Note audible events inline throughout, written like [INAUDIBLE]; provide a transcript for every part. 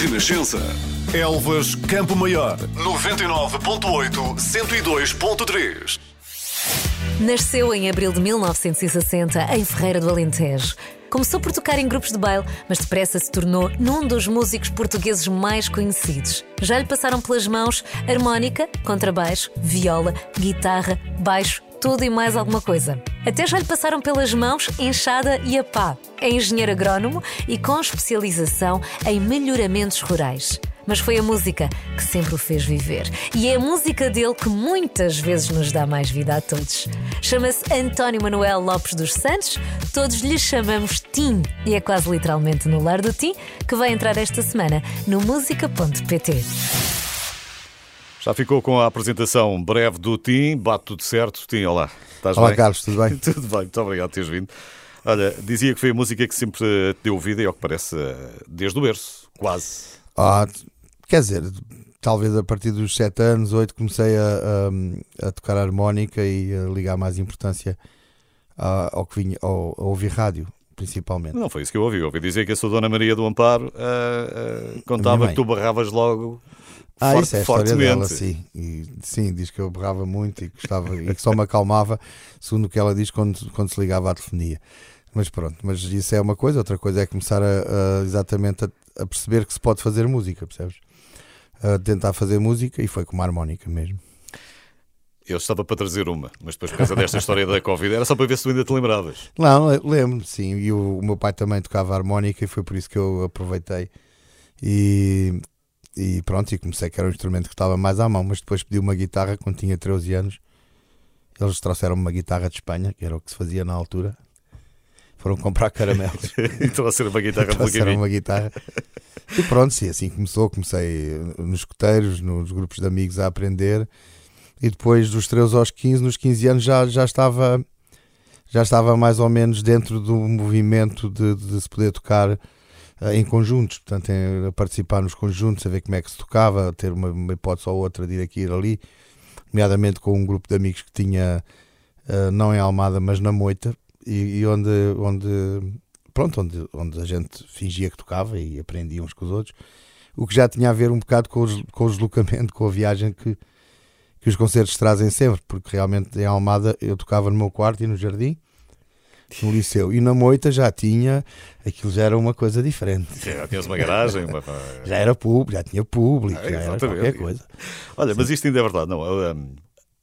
Renascença. Elvas Campo Maior. 99.8 102.3. Nasceu em abril de 1960 em Ferreira do Alentejo. Começou por tocar em grupos de baile, mas depressa se tornou num dos músicos portugueses mais conhecidos. Já lhe passaram pelas mãos harmónica, contrabaixo, viola, guitarra, baixo, tudo e mais alguma coisa. Até já lhe passaram pelas mãos enxada e a pá. É engenheiro agrónomo e com especialização em melhoramentos rurais. Mas foi a música que sempre o fez viver. E é a música dele que muitas vezes nos dá mais vida a todos. Chama-se António Manuel Lopes dos Santos, todos lhe chamamos Tim. E é quase literalmente no lar do Tim que vai entrar esta semana no música.pt. Já ficou com a apresentação breve do Tim, bate tudo certo. Tim, olá. Estás Olá, bem? Carlos, tudo bem? [LAUGHS] tudo bem, muito obrigado por teres vindo. Olha, dizia que foi a música que sempre te deu vida e, ao que parece, desde o berço, quase. Ah, quer dizer, talvez a partir dos 7 anos, 8, comecei a, a, a tocar harmónica e a ligar mais importância a- ao que vinha, ao, a ouvir rádio, principalmente. Não foi isso que eu ouvi. Eu ouvi dizer que a sua Dona Maria do Amparo ah, ah, contava que tu barravas logo Ah, forte- isso é a história fortemente. dela, sim. E, sim, diz que eu berrava muito e, que gostava, e que só me acalmava, segundo o que ela diz, quando, quando se ligava à telefonia. Mas pronto, mas isso é uma coisa, outra coisa é começar a, a- exatamente a, a perceber que se pode fazer música, percebes? A tentar fazer música e foi com uma harmónica mesmo. Eu estava para trazer uma, mas depois por causa desta história da Covid era só para ver se tu ainda te lembravas. Não, eu lembro, sim. E o, o meu pai também tocava harmónica e foi por isso que eu aproveitei. E, e pronto, e comecei que era um instrumento que estava mais à mão, mas depois pedi uma guitarra quando tinha 13 anos. Eles trouxeram uma guitarra de Espanha, que era o que se fazia na altura. Foram comprar caramelos. [LAUGHS] e trouxeram uma guitarra trouxeram uma guitarra. E pronto, sim, assim começou. Comecei nos escuteiros, nos grupos de amigos a aprender. E depois dos 13 aos 15, nos 15 anos já, já estava já estava mais ou menos dentro do movimento de, de se poder tocar em conjuntos, portanto, a participar nos conjuntos, a ver como é que se tocava, a ter uma, uma hipótese ou outra de ir aqui e ir ali, nomeadamente com um grupo de amigos que tinha, eh, não em Almada, mas na Moita, e, e onde, onde, pronto, onde, onde a gente fingia que tocava e aprendia uns com os outros, o que já tinha a ver um bocado com, os, com o deslocamento, [LAUGHS] com a viagem que, que os concertos trazem sempre, porque realmente em Almada eu tocava no meu quarto e no jardim, no liceu, e na Moita já tinha, aquilo já era uma coisa diferente. Já tinhas uma garagem, uma... [LAUGHS] Já era público, já tinha público, Ah, já era qualquer coisa. Olha, mas isto ainda é verdade, não? A,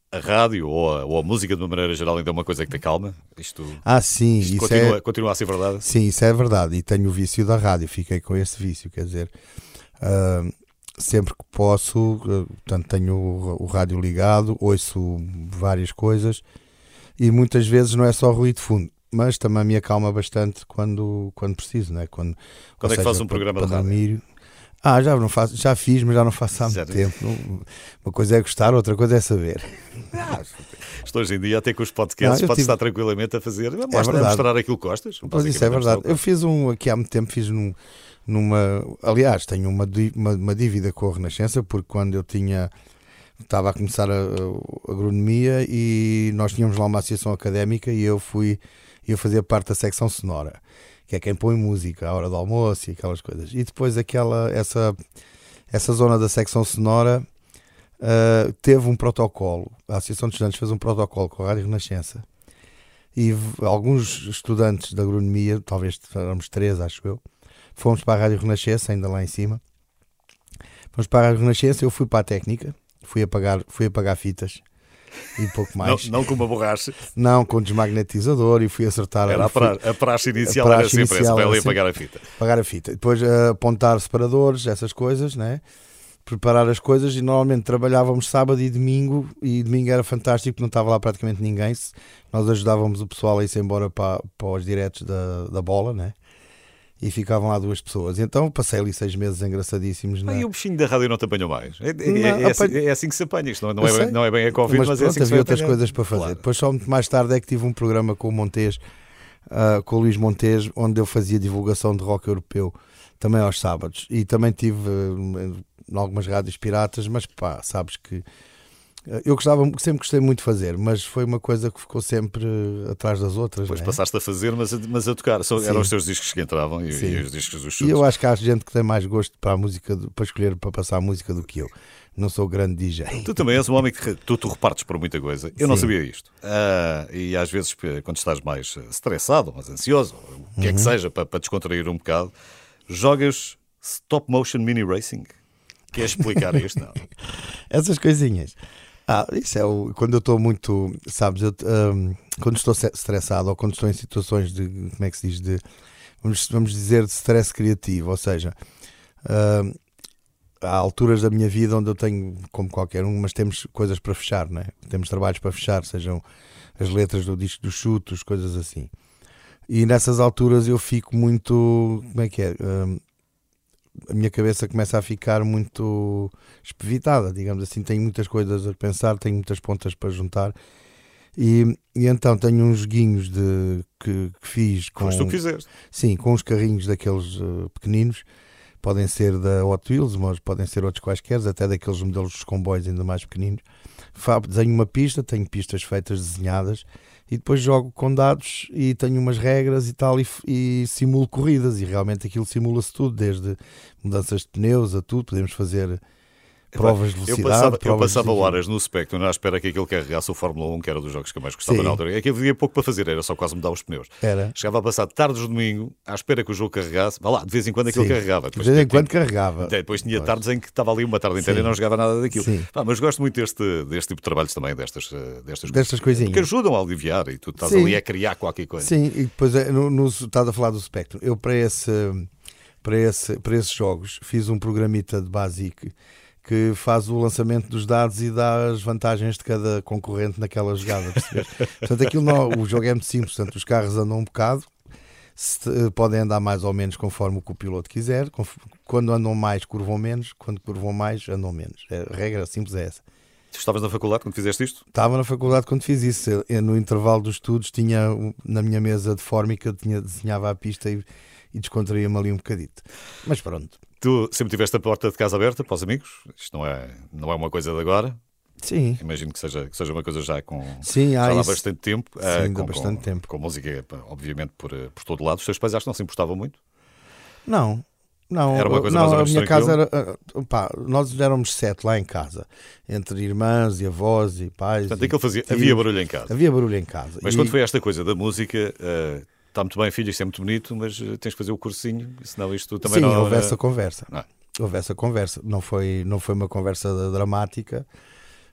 a rádio ou a, ou a música de uma maneira geral ainda é uma coisa que te calma. Isto, Ah, sim, isto isso continua, é, continua a ser verdade. sim, isso é verdade. E tenho o vício da rádio, fiquei com esse vício, quer dizer, ah, sempre que posso, ah, portanto, tenho o, o rádio ligado, ouço várias coisas e muitas vezes não é só ruído de fundo. Mas também me acalma bastante quando, quando preciso, né? quando, Quando é que fazes um para- programa para de rádio? Ah, já não faço, já fiz, mas já não faço há muito tempo. Uma coisa é gostar, outra coisa é saber. [LAUGHS] Isto hoje em dia, até com os podcasts, Não, eu podes tive- estar tranquilamente a fazer. Mostra, a verdade. mostrar aquilo que gostas. Pois isso é verdade. Eu fiz um aqui há muito tempo, fiz num, numa. Aliás, tenho uma, uma, uma dívida com a Renascença, porque quando eu tinha. Estava a começar a, a agronomia e nós tínhamos lá uma associação académica e eu fui. Eu fazia parte da secção sonora, que é quem põe música à hora do almoço e aquelas coisas. E depois aquela. Essa, essa zona da secção sonora ah, teve um protocolo. A Associação de Estudantes fez um protocolo com a Rádio Renascença e alguns estudantes de agronomia, talvez éramos três, acho eu, fomos para a Rádio Renascença, ainda lá em cima. Fomos para a Rádio Renascença, eu fui para a técnica, fui apagar, fui apagar fitas e pouco Não, mais. não com uma borracha. Não, com desmagnetizador e fui acertar Era a, pra, a praxe inicial a era praxe sempre essa, vai ali era apagar a fita. apagar a fita. Depois eh, apontar separadores, essas coisas, né? preparar as coisas e normalmente trabalhávamos sábado e domingo e domingo era fantástico porque não estava lá praticamente ninguém. Nós ajudávamos o pessoal a ir-se embora para, para os diretos da, da bola, né? E ficavam lá duas pessoas. Então passei ali seis meses engraçadíssimos. Na... Ah, e o bichinho da rádio não te apanhou mais. É, é- Não, é- é assim, apanho- é assim que se apanha. Isto não, não é, bem, sei. não é bem a Covid, mas, mas é pronto, assim que havia outras coisas para fazer. Claro. Depois, só muito mais tarde, é que tive um programa com o Montes, ah, com o Luís Montes, onde eu fazia divulgação de rock europeu, também aos sábados. E também tive em algumas rádios piratas, mas pá, sabes que Eu gostava, sempre gostei muito de fazer, mas foi uma coisa que ficou sempre atrás das outras. Depois não é? passaste a fazer, mas a, mas a tocar. Só, eram os teus discos que entravam e, e os discos dos E chutes. eu acho que há gente que tem mais gosto para a música, para escolher, para passar a música do que eu. Não sou grande DJ. Tu também és um homem que tu, tu repartes por muita coisa. Eu não Sim. sabia isto. Ah, e às vezes, quando estás mais eh, estressado, mais ansioso, o que é Uhum. que seja, para, para descontrair um bocado, jogas stop motion mini racing. Queres explicar isto? Não. [LAUGHS] Essas coisinhas. Ah, isso é o, quando eu estou muito, sabes, eu, hum, quando estou estressado ou quando estou em situações de, como é que se diz, de, vamos, vamos dizer, de stress criativo, ou seja, hum, há alturas da minha vida onde eu tenho, como qualquer um, mas temos coisas para fechar, né? temos trabalhos para fechar, sejam as letras do disco dos chutos, coisas assim. E nessas alturas eu fico muito, como é que é? Hum, a minha cabeça começa a ficar muito espevitada, digamos assim. Tenho muitas coisas a pensar, tenho muitas pontas para juntar. E, e então tenho uns joguinhos de, que, que fiz com, Mas tu fizeste. sim, com uns carrinhos daqueles eh, pequeninos. Podem ser da Hot Wheels, mas podem ser outros quaisquer, até daqueles modelos dos comboios ainda mais pequeninos. Fa- Desenho uma pista, tenho pistas feitas, desenhadas, e depois jogo com dados e tenho umas regras e tal, e, e simulo corridas, e realmente aquilo simula-se tudo, desde mudanças de pneus a tudo, podemos fazer provas de Eu velocidade. passava, eu provas de passava horas no Spectrum à espera que aquilo carregasse o Fórmula 1, que era dos jogos que eu mais gostava Sim. na altura. É que havia pouco para fazer, era só quase mudar os pneus. Era. Chegava a passar tardes de domingo à espera que o jogo carregasse. Vá lá, de vez em quando aquilo Sim. carregava. De vez em quando carregava. Até Depois tinha Pois. tardes em que estava ali uma tarde inteira Sim. e não jogava nada daquilo. Pá, mas gosto muito deste, deste tipo de trabalhos também, destas, eh, destas, Destas coisinhas. Que ajudam a aliviar e tu estás ali a criar qualquer coisa. Sim, e depois é, no, no, estás a falar do Spectrum. Eu para, esse, para, esse, para esses jogos fiz um programita de Basic que faz o lançamento dos dados e dá as vantagens de cada concorrente naquela jogada. [LAUGHS] portanto, aquilo não, o jogo é muito simples. Portanto, os carros andam um bocado, se- eh, podem andar mais ou menos conforme o que o piloto quiser. Quando andam mais, curvam menos. Quando curvam mais, andam menos. A regra simples é essa. Tu estavas na faculdade quando fizeste isto? Estava na faculdade quando fiz isso. Eu- no intervalo dos estudos, tinha na minha mesa de fórmica, tinha, desenhava a pista e, e descontraía-me ali um bocadito. Mas pronto. Tu sempre tiveste a porta de casa aberta para os amigos? Isto não é, não é uma coisa de agora. Sim, Imagino que seja, que seja uma coisa já com sim, há já há bastante tempo. Sim, eh, com, bastante com- tempo. Com música, pá, obviamente, por, eh, por todo lado. Os teus pais acho que não se importavam muito. Não. Não, Era uma coisa não mais ou a minha casa tranquila? era. pá, nós éramos sete lá em casa, entre irmãs e avós e pais. Portanto, e fazia, havia barulho em casa. Havia barulho em casa. Mas E- quando foi esta coisa da música, eh, está muito bem, filho, isto é muito bonito, mas eh, tens que fazer o cursinho, senão isto também Sim, não houve eh, essa conversa. Não é? Houve essa conversa. Não foi, não foi uma conversa dramática,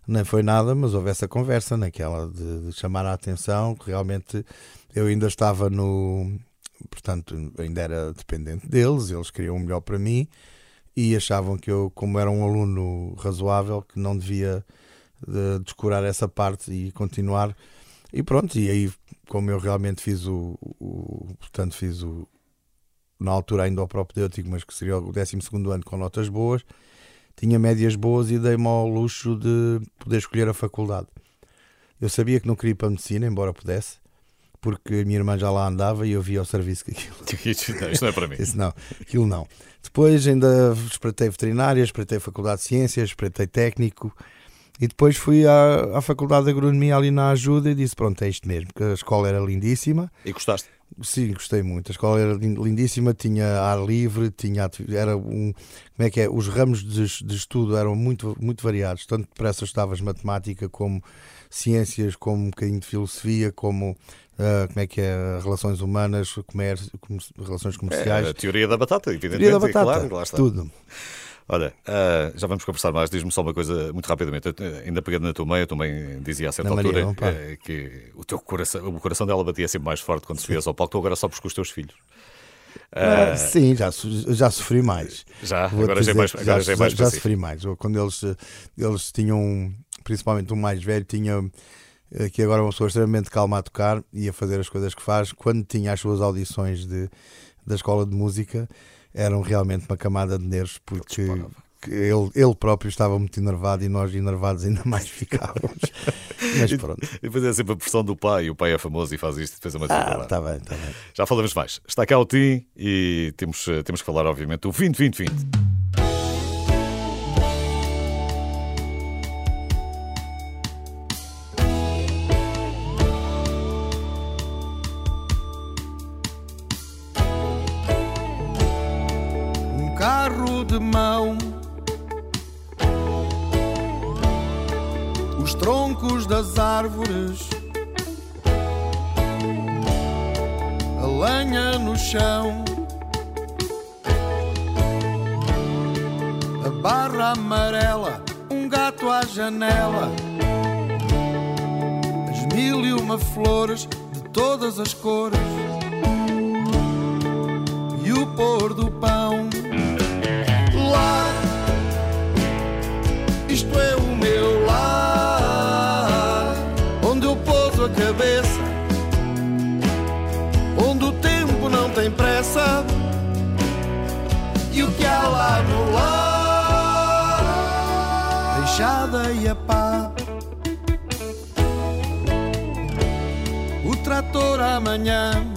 nem foi nada, mas houve essa conversa naquela de, de chamar a atenção, que realmente eu ainda estava no. Portanto, ainda era dependente deles, eles queriam o melhor para mim e achavam que eu, como era um aluno razoável, que não devia de, descurar essa parte e continuar. E pronto, e aí, como eu realmente fiz o, o portanto, fiz o, na altura ainda o propedêutico, mas que seria o 12 ano com notas boas, tinha médias boas e dei-me ao luxo de poder escolher a faculdade. Eu sabia que não queria ir para a medicina, embora pudesse, porque a minha irmã já lá andava e eu via ao serviço que aquilo. Isto [LAUGHS] não, isto não é para mim. Disse, não, aquilo não. Depois ainda espreitei veterinária, espreitei faculdade de ciências, espreitei técnico e depois fui à, à faculdade de agronomia ali na ajuda e disse: Pronto, é isto mesmo, que a escola era lindíssima. E gostaste? Sim, gostei muito. A escola era lin- lindíssima, tinha ar livre, tinha era um como é que é? Os ramos de, de estudo eram muito muito variados. Tanto depressa estavas matemática como ciências, como um bocadinho de filosofia, como ah, como é que é relações humanas, comércio, comer- relações comerciais. É, a teoria da batata, evidentemente. Teoria da batata, claro, lá está. tudo. Olha, ah, já vamos conversar mais. Diz-me só uma coisa muito rapidamente. Eu, eh, ainda pegando na tua mãe, eu também dizia a certa Na Maria, altura não, pá. eh, que o teu coração, o coração dela batia sempre mais forte quando subias ao palco. Tu agora só com os teus filhos. Ah, sim, já, já sofri mais. já, Vou-te agora já é mais, que agora já é mais já pacífico. sofri mais. Quando eles, eles tinham, principalmente o mais velho, tinha eh, que agora é uma pessoa extremamente calma a tocar e a fazer as coisas que faz. Quando tinha as suas audições de, da escola de música, eram realmente uma camada de nervos, porque ele, ele próprio estava muito enervado e nós enervados ainda mais [LAUGHS] ficávamos. Mas pronto. E depois é sempre a pressão do pai. O pai é famoso e faz isto, depois é uma Ah, está bem, está bem. Já falamos mais. Está cá o Tim e temos, eh, temos que falar, obviamente, do 2020. 20. Das árvores, a lenha no chão, a barra amarela, um gato à janela, as mil e uma flores de todas as cores. E o pôr do pão. Lá, isto é o E o que há lá no lar, deixada e a pá. O trator amanhã.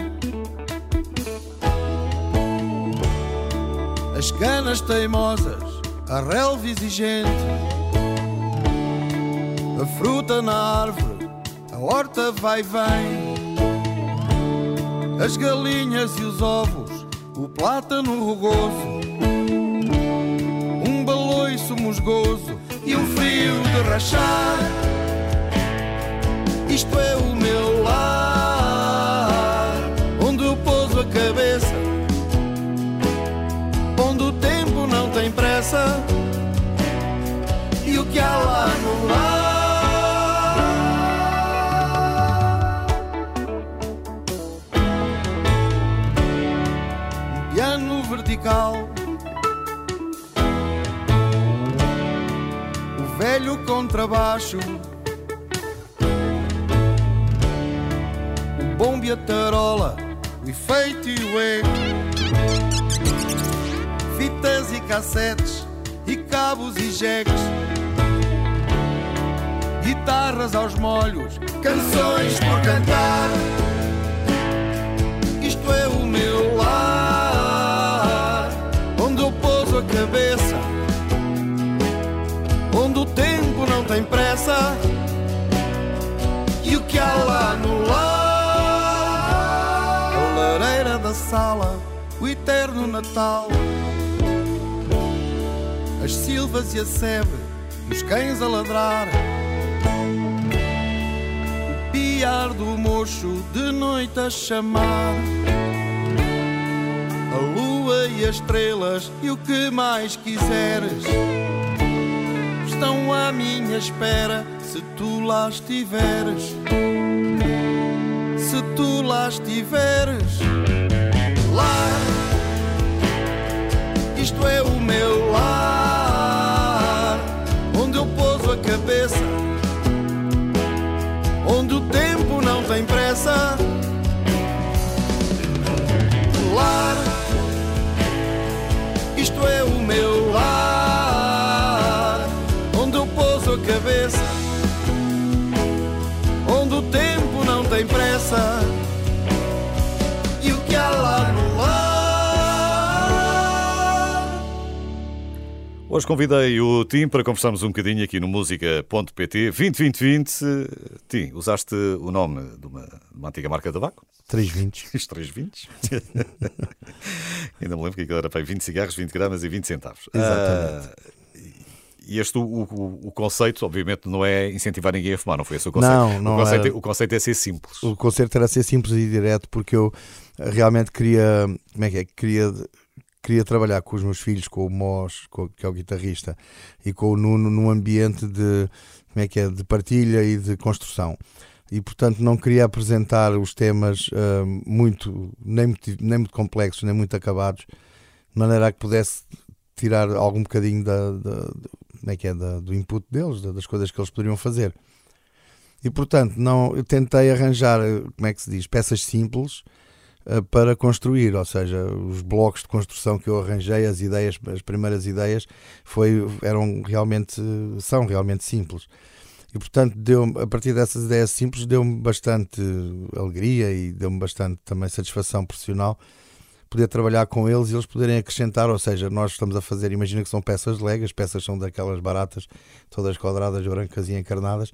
as canas teimosas, a relva exigente, a fruta na árvore, a horta vai e vem, as galinhas e os ovos, o plátano rugoso, um baloiço musgoso e um frio de rachar. Isto é o meu lar, onde eu pouso a cabeça onde o tempo não tem pressa e o que há lá no ar. O velho contrabaixo. O bombe e a tarola, o efeito e o eco fitas e cassetes e cabos e jeques, guitarras aos molhos, canções por cantar. Isto é o meu lar, cabeça, onde o tempo não tem pressa. E o que há lá no lar, a lareira da sala, o eterno Natal as silvas e a sebe, os cães a ladrar. O piar do mocho de noite a chamar. A lua e as estrelas e o que mais quiseres. Estão à minha espera se tu lá estiveres. Se tu lá estiveres, lá, isto é o meu lar, onde eu pouso a cabeça, onde o tempo não tem pressa. Lar, é o meu lar, onde eu pouso a cabeça, onde o tempo não tem pressa. Hoje convidei o Tim para conversarmos um bocadinho aqui no música.pt 2020. Tim, usaste o nome de uma, de uma antiga marca de tabaco? 320. Os 320. [LAUGHS] Ainda me lembro que aquilo era para aí 20 cigarros, 20 gramas e 20 centavos. Exatamente. Ah, e este, o, o, o conceito, obviamente, não é incentivar ninguém a fumar, não foi esse o conceito? Não, não o, conceito era. é, o conceito é ser simples. O concerto era ser simples e direto porque eu realmente queria, como é que é? Queria, queria trabalhar com os meus filhos, com o Mós, com- que é o guitarrista, e com o Nuno num ambiente de, como é que é? De partilha e de construção. E portanto não queria apresentar os temas ah, muito, nem muito, nem muito complexos, nem muito acabados, de maneira a que pudesse tirar algum bocadinho da, da- como é que é? Da- do input deles, da- das coisas que eles poderiam fazer. E portanto, não, eu tentei arranjar, como é que se diz, peças simples para construir, ou seja, os blocos de construção que eu arranjei, as ideias, as primeiras ideias, foi, eram realmente, são realmente simples. E portanto, deu a partir dessas ideias simples, deu-me bastante alegria e deu-me bastante também satisfação profissional, poder trabalhar com eles e eles poderem acrescentar, ou seja, nós estamos a fazer, imagina que são peças de lega, as peças são daquelas baratas, todas quadradas, brancas e encarnadas,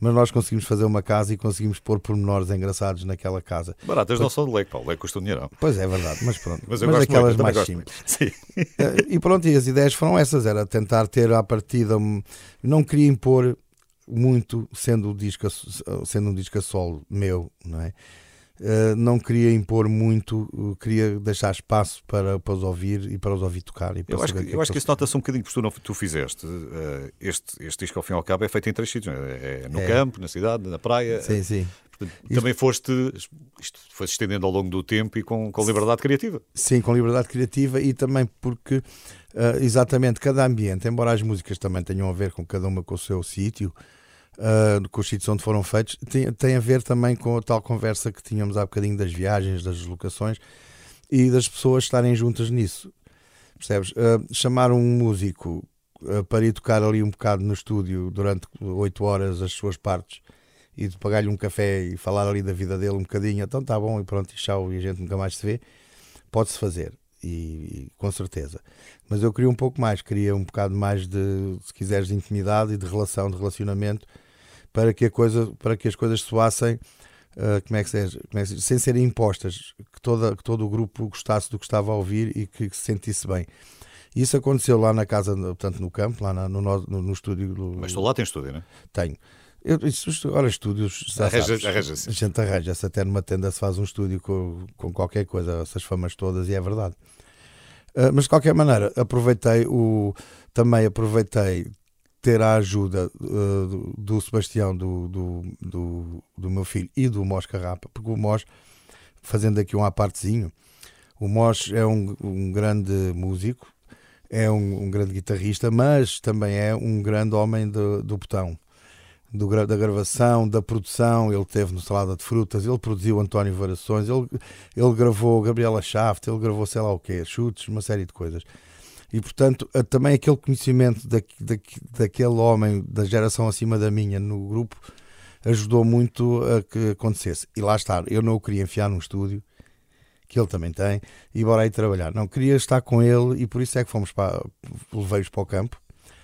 mas nós conseguimos fazer uma casa e conseguimos pôr pormenores engraçados naquela casa. Baratas não são de lega, pá, o lega custa um dinheiro. Pois é, verdade, mas pronto. [LAUGHS] mas eu mas gosto mais simples. [LAUGHS] Sim. Eh, e pronto, e as ideias foram essas, era tentar ter à partida, não queria impor muito sendo, o disco, sendo um disco a solo meu, não é? Uh, não queria impor muito, uh, queria deixar espaço para, para os ouvir e para os ouvir tocar. eu acho que, que, eu acho que isso nota-se um bocadinho, porque tu, não, tu fizeste. Uh, este, este disco, ao fim e ao cabo, é feito em três sítios: é? é no é. campo, na cidade, na praia. Sim, sim. Portanto, também foste, isto foi estendendo ao longo do tempo e com, com liberdade criativa. Sim, com liberdade criativa e também porque, exatamente, cada ambiente, embora as músicas também tenham a ver com cada uma com o seu sítio uh, com os sítios onde foram feitos, tem, tem a ver também com a tal conversa que tínhamos há bocadinho das viagens, das deslocações e das pessoas estarem juntas nisso. Percebes? Uh, chamar um músico uh, para ir tocar ali um bocado no estúdio durante oito horas as suas partes e de pagar-lhe um café e falar ali da vida dele um bocadinho, então tá bom e pronto, e tchau, e a gente nunca mais se vê, pode-se fazer. E, e, com certeza. Mas eu queria um pouco mais, queria um bocado mais de, se quiseres, de intimidade e de relação, de relacionamento para que, a coisa, para que as coisas soassem uh, como, é que seja, como é que sem serem impostas, que, toda, que todo o grupo gostasse do que estava a ouvir e que, que se sentisse bem. Isso aconteceu lá na casa, portanto, no campo, lá na, no, no, no, estúdio. Mas tu lá tens estúdio, não é? Tenho. Eu, isso, ora, estúdios. Arranja-se. Arranja a gente arranja-se. Até numa tenda se faz um estúdio com, com qualquer coisa, essas famas todas, e é verdade. Uh, mas de qualquer maneira, aproveitei o. Também aproveitei ter a ajuda uh, do Sebastião, do, do, do, do, meu filho e do Mos Carrapa, porque o Mos, fazendo aqui um apartezinho, o Mos é um, um grande músico, é um, um, grande guitarrista, mas também é um grande homem de, do botão. Do, da gravação, da produção, ele teve no Salada de Frutas, ele produziu António Varações, ele, ele gravou Gabriela Shaft, ele gravou sei lá o quê, chutes, uma série de coisas. E, portanto, também aquele conhecimento da, da, daquele homem da geração acima da minha no grupo ajudou muito a que acontecesse. E lá está, eu não o queria enfiar num estúdio, que ele também tem, e bora aí trabalhar. Não, queria estar com ele e por isso é que fomos para. levei-os para o campo,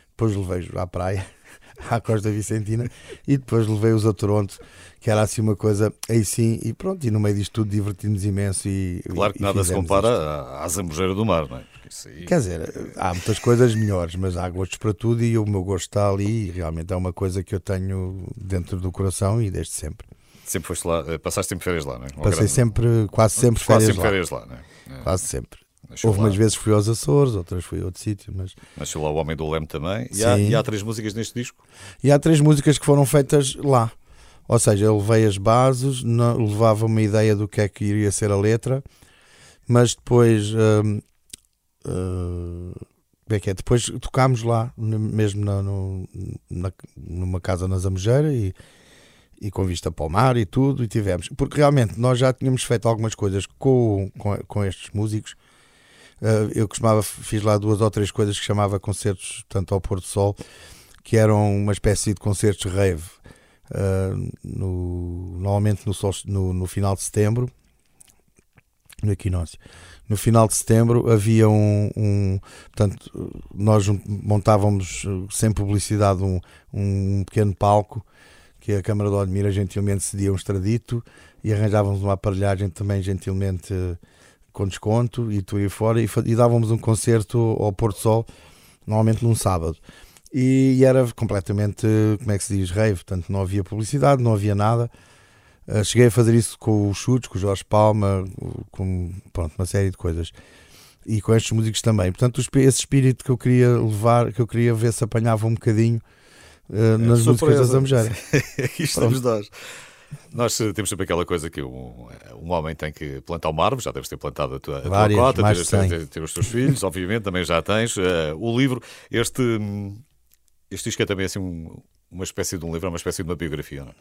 depois levei-os à praia, [LAUGHS] à Costa Vicentina, e depois levei-os a Toronto, que era assim uma coisa, aí sim, e pronto, e no meio disto tudo divertimos imenso. E, claro que e nada se compara isto. à Zambujeira do Mar, não é? Aí... Quer dizer, há muitas coisas melhores, mas há gostos para tudo e o meu gosto está ali e realmente é uma coisa que eu tenho dentro do coração e desde sempre. Sempre foste lá, eh, passaste sempre férias lá, não é? Passei grande... sempre, quase sempre quase férias sempre lá. férias lá, não é? Quase sempre. Nasceu Houve lá. umas vezes que fui aos Açores, outras fui a outro sítio, mas... Nasceu lá o Homem do Leme também. E há, e há, três músicas neste disco? E há três músicas que foram feitas lá. Ou seja, eu levei as bases, não, levava uma ideia do que é que iria ser a letra, mas depois hum, Uh, é que é? Depois tocámos lá, mesmo na, no, na, numa casa na Zamojeira e, e com vista para o mar e tudo, e tivemos. Porque realmente nós já tínhamos feito algumas coisas com, com, com estes músicos. Uh, eu costumava, fiz lá duas ou três coisas que chamava concertos, tanto ao Porto Sol, que eram uma espécie de concertos rave. Uh, no, normalmente no, no, no final de setembro, no equinócio no final de setembro havia um, um portanto, nós montávamos sem publicidade um, um pequeno palco que a Câmara de Odmira gentilmente cedia um estradito e arranjávamos uma aparelhagem também gentilmente com desconto e tudo e fora e, e dávamos um concerto ao Porto Sol normalmente num sábado. E, e era completamente, como é que se diz, rave, portanto não havia publicidade, não havia nada Uh, cheguei a fazer isso com os chutes, com o Jorge Palma, com pronto, uma série de coisas. E com estes músicos também. Portanto, esse espírito que eu queria levar, que eu queria ver se apanhava um bocadinho uh, nas músicas da Zambujeira. [LAUGHS] Aqui estamos nós. Nós eh, temos sempre aquela coisa que um, um homem tem que plantar uma árvore, já deves ter plantado a tua, a Várias, tua cota, ter, ter, ter, ter, os teus filhos, [LAUGHS] obviamente, também já tens. Uh, o livro, este, este disco é também assim um, uma espécie de um livro, é uma espécie de uma biografia, não é?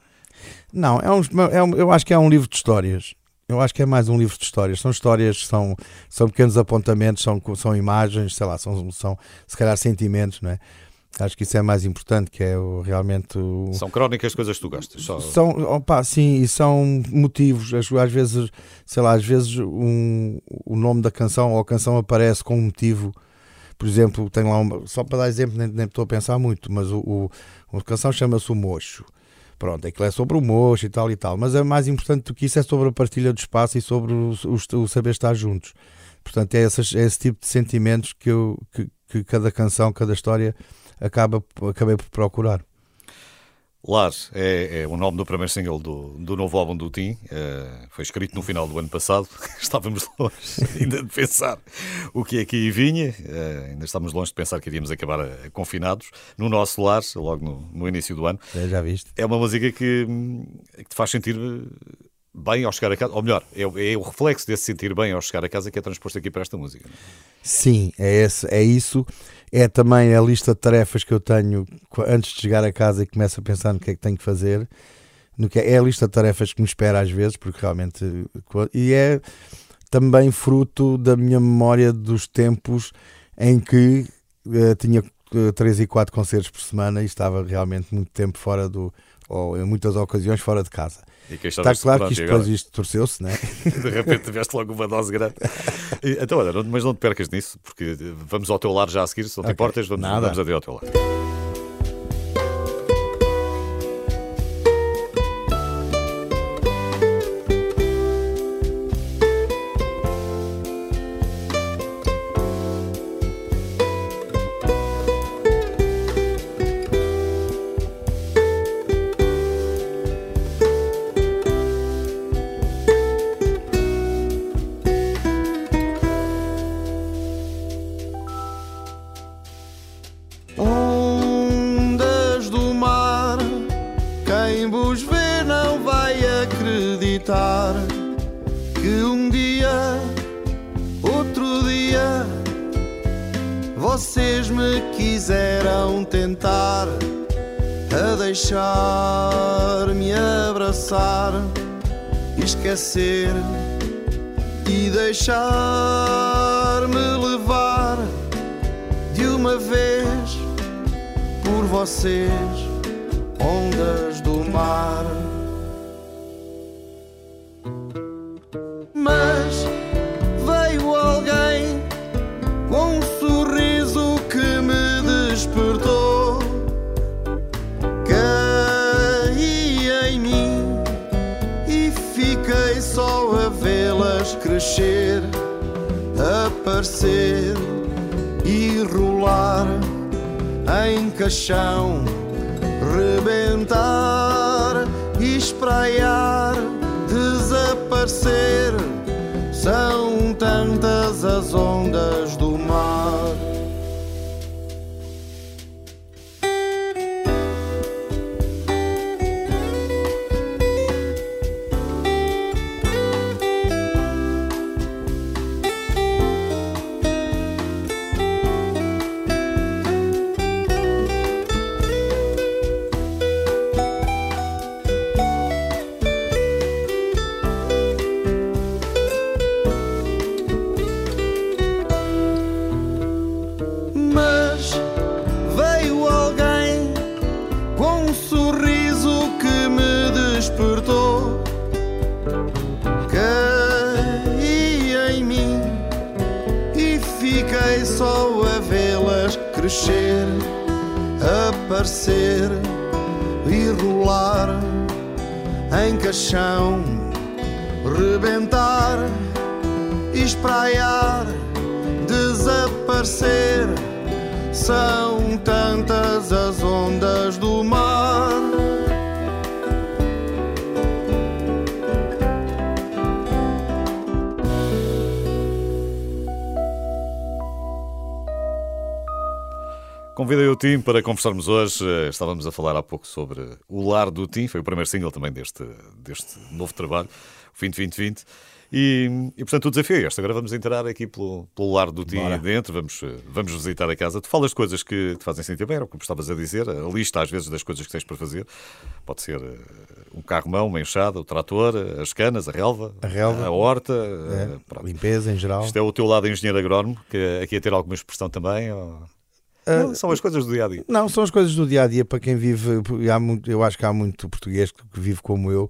Não, é um, é um, eu acho que é um livro de histórias. Eu acho que é mais um livro de histórias. São histórias, são, são pequenos apontamentos, são, são imagens, sei lá, são, são se calhar sentimentos, não é? Acho que isso é mais importante, que é o, realmente o... São crónicas de coisas que tu gostas. Só... São, opa, sim, e são motivos. Às vezes, sei lá, às vezes um, o nome da canção ou a canção aparece com um motivo. Por exemplo, tem lá uma, só para dar exemplo, nem, nem estou a pensar muito, mas o, o a canção chama-se O Mocho. Pronto, aquilo é sobre o mocho e tal e tal, mas é mais importante do que isso é sobre a partilha do espaço e sobre o, o, o saber estar juntos. Portanto, é, essas, é esse tipo de sentimentos que, eu, que, que cada canção, cada história acaba, acabei por procurar. Lar é, é, o nome do primeiro single do, do novo álbum do Tim. Uh, foi escrito no final do ano passado. [LAUGHS] Estávamos longe ainda de pensar o que é que aí vinha. Uh, ainda estávamos longe de pensar que iríamos acabar uh, confinados no nosso lar, logo no, no início do ano. É, já viste? É uma música que, que te faz sentir bem ao chegar a casa, ou melhor, é, é, o reflexo desse sentir bem ao chegar a casa que é transposto aqui para esta música. É? Sim, é, esse, é isso. É também a lista de tarefas que eu tenho antes de chegar a casa e começo a pensar no que é que tenho que fazer. No que é, é a lista de tarefas que me espera às vezes, porque realmente. E é também fruto da minha memória dos tempos em que uh, tinha uh, três e quatro concertos por semana e estava realmente muito tempo fora do. Ou em muitas ocasiões fora de casa. Está claro que isto, depois isto torceu-se, não é? [LAUGHS] De repente tiveste logo uma dose grande. Então, olha, mas não te percas nisso, porque vamos ao teu lar já a seguir, se não te okay. importas, vamos, vamos até ao teu lar. Deixar-me abraçar esquecer e deixar-me levar de uma vez por vocês, ondas do mar. Aparecer e rolar em caixão, rebentar espraiar, desaparecer. São tantas as ondas do mar. Crescer, aparecer e rolar em caixão, rebentar, espraiar, desaparecer. São tantas as ondas do mar Convidei o Tim para conversarmos hoje. Eh, estávamos a falar há pouco sobre o lar do Tim, foi o primeiro single também deste, deste novo trabalho, o fim de 2020. E, e, portanto o desafio é este. Agora vamos entrar aqui pelo, pelo lar do Tim dentro, vamos, eh, vamos visitar a casa. Tu falas coisas que te fazem sentir bem, era o que estavas a dizer, a lista às vezes das coisas que tens para fazer. Pode ser eh, um carro-mão, uma enxada, o trator, as canas, a relva, a, relva, a horta, é, a limpeza em geral. Isto é o teu lado engenheiro agrónomo, que aqui a ter alguma expressão também? Ou... Não, são as coisas do dia a dia. Não, são as coisas do dia a dia para quem vive. Há muito, eu acho que há muito português que vive como eu,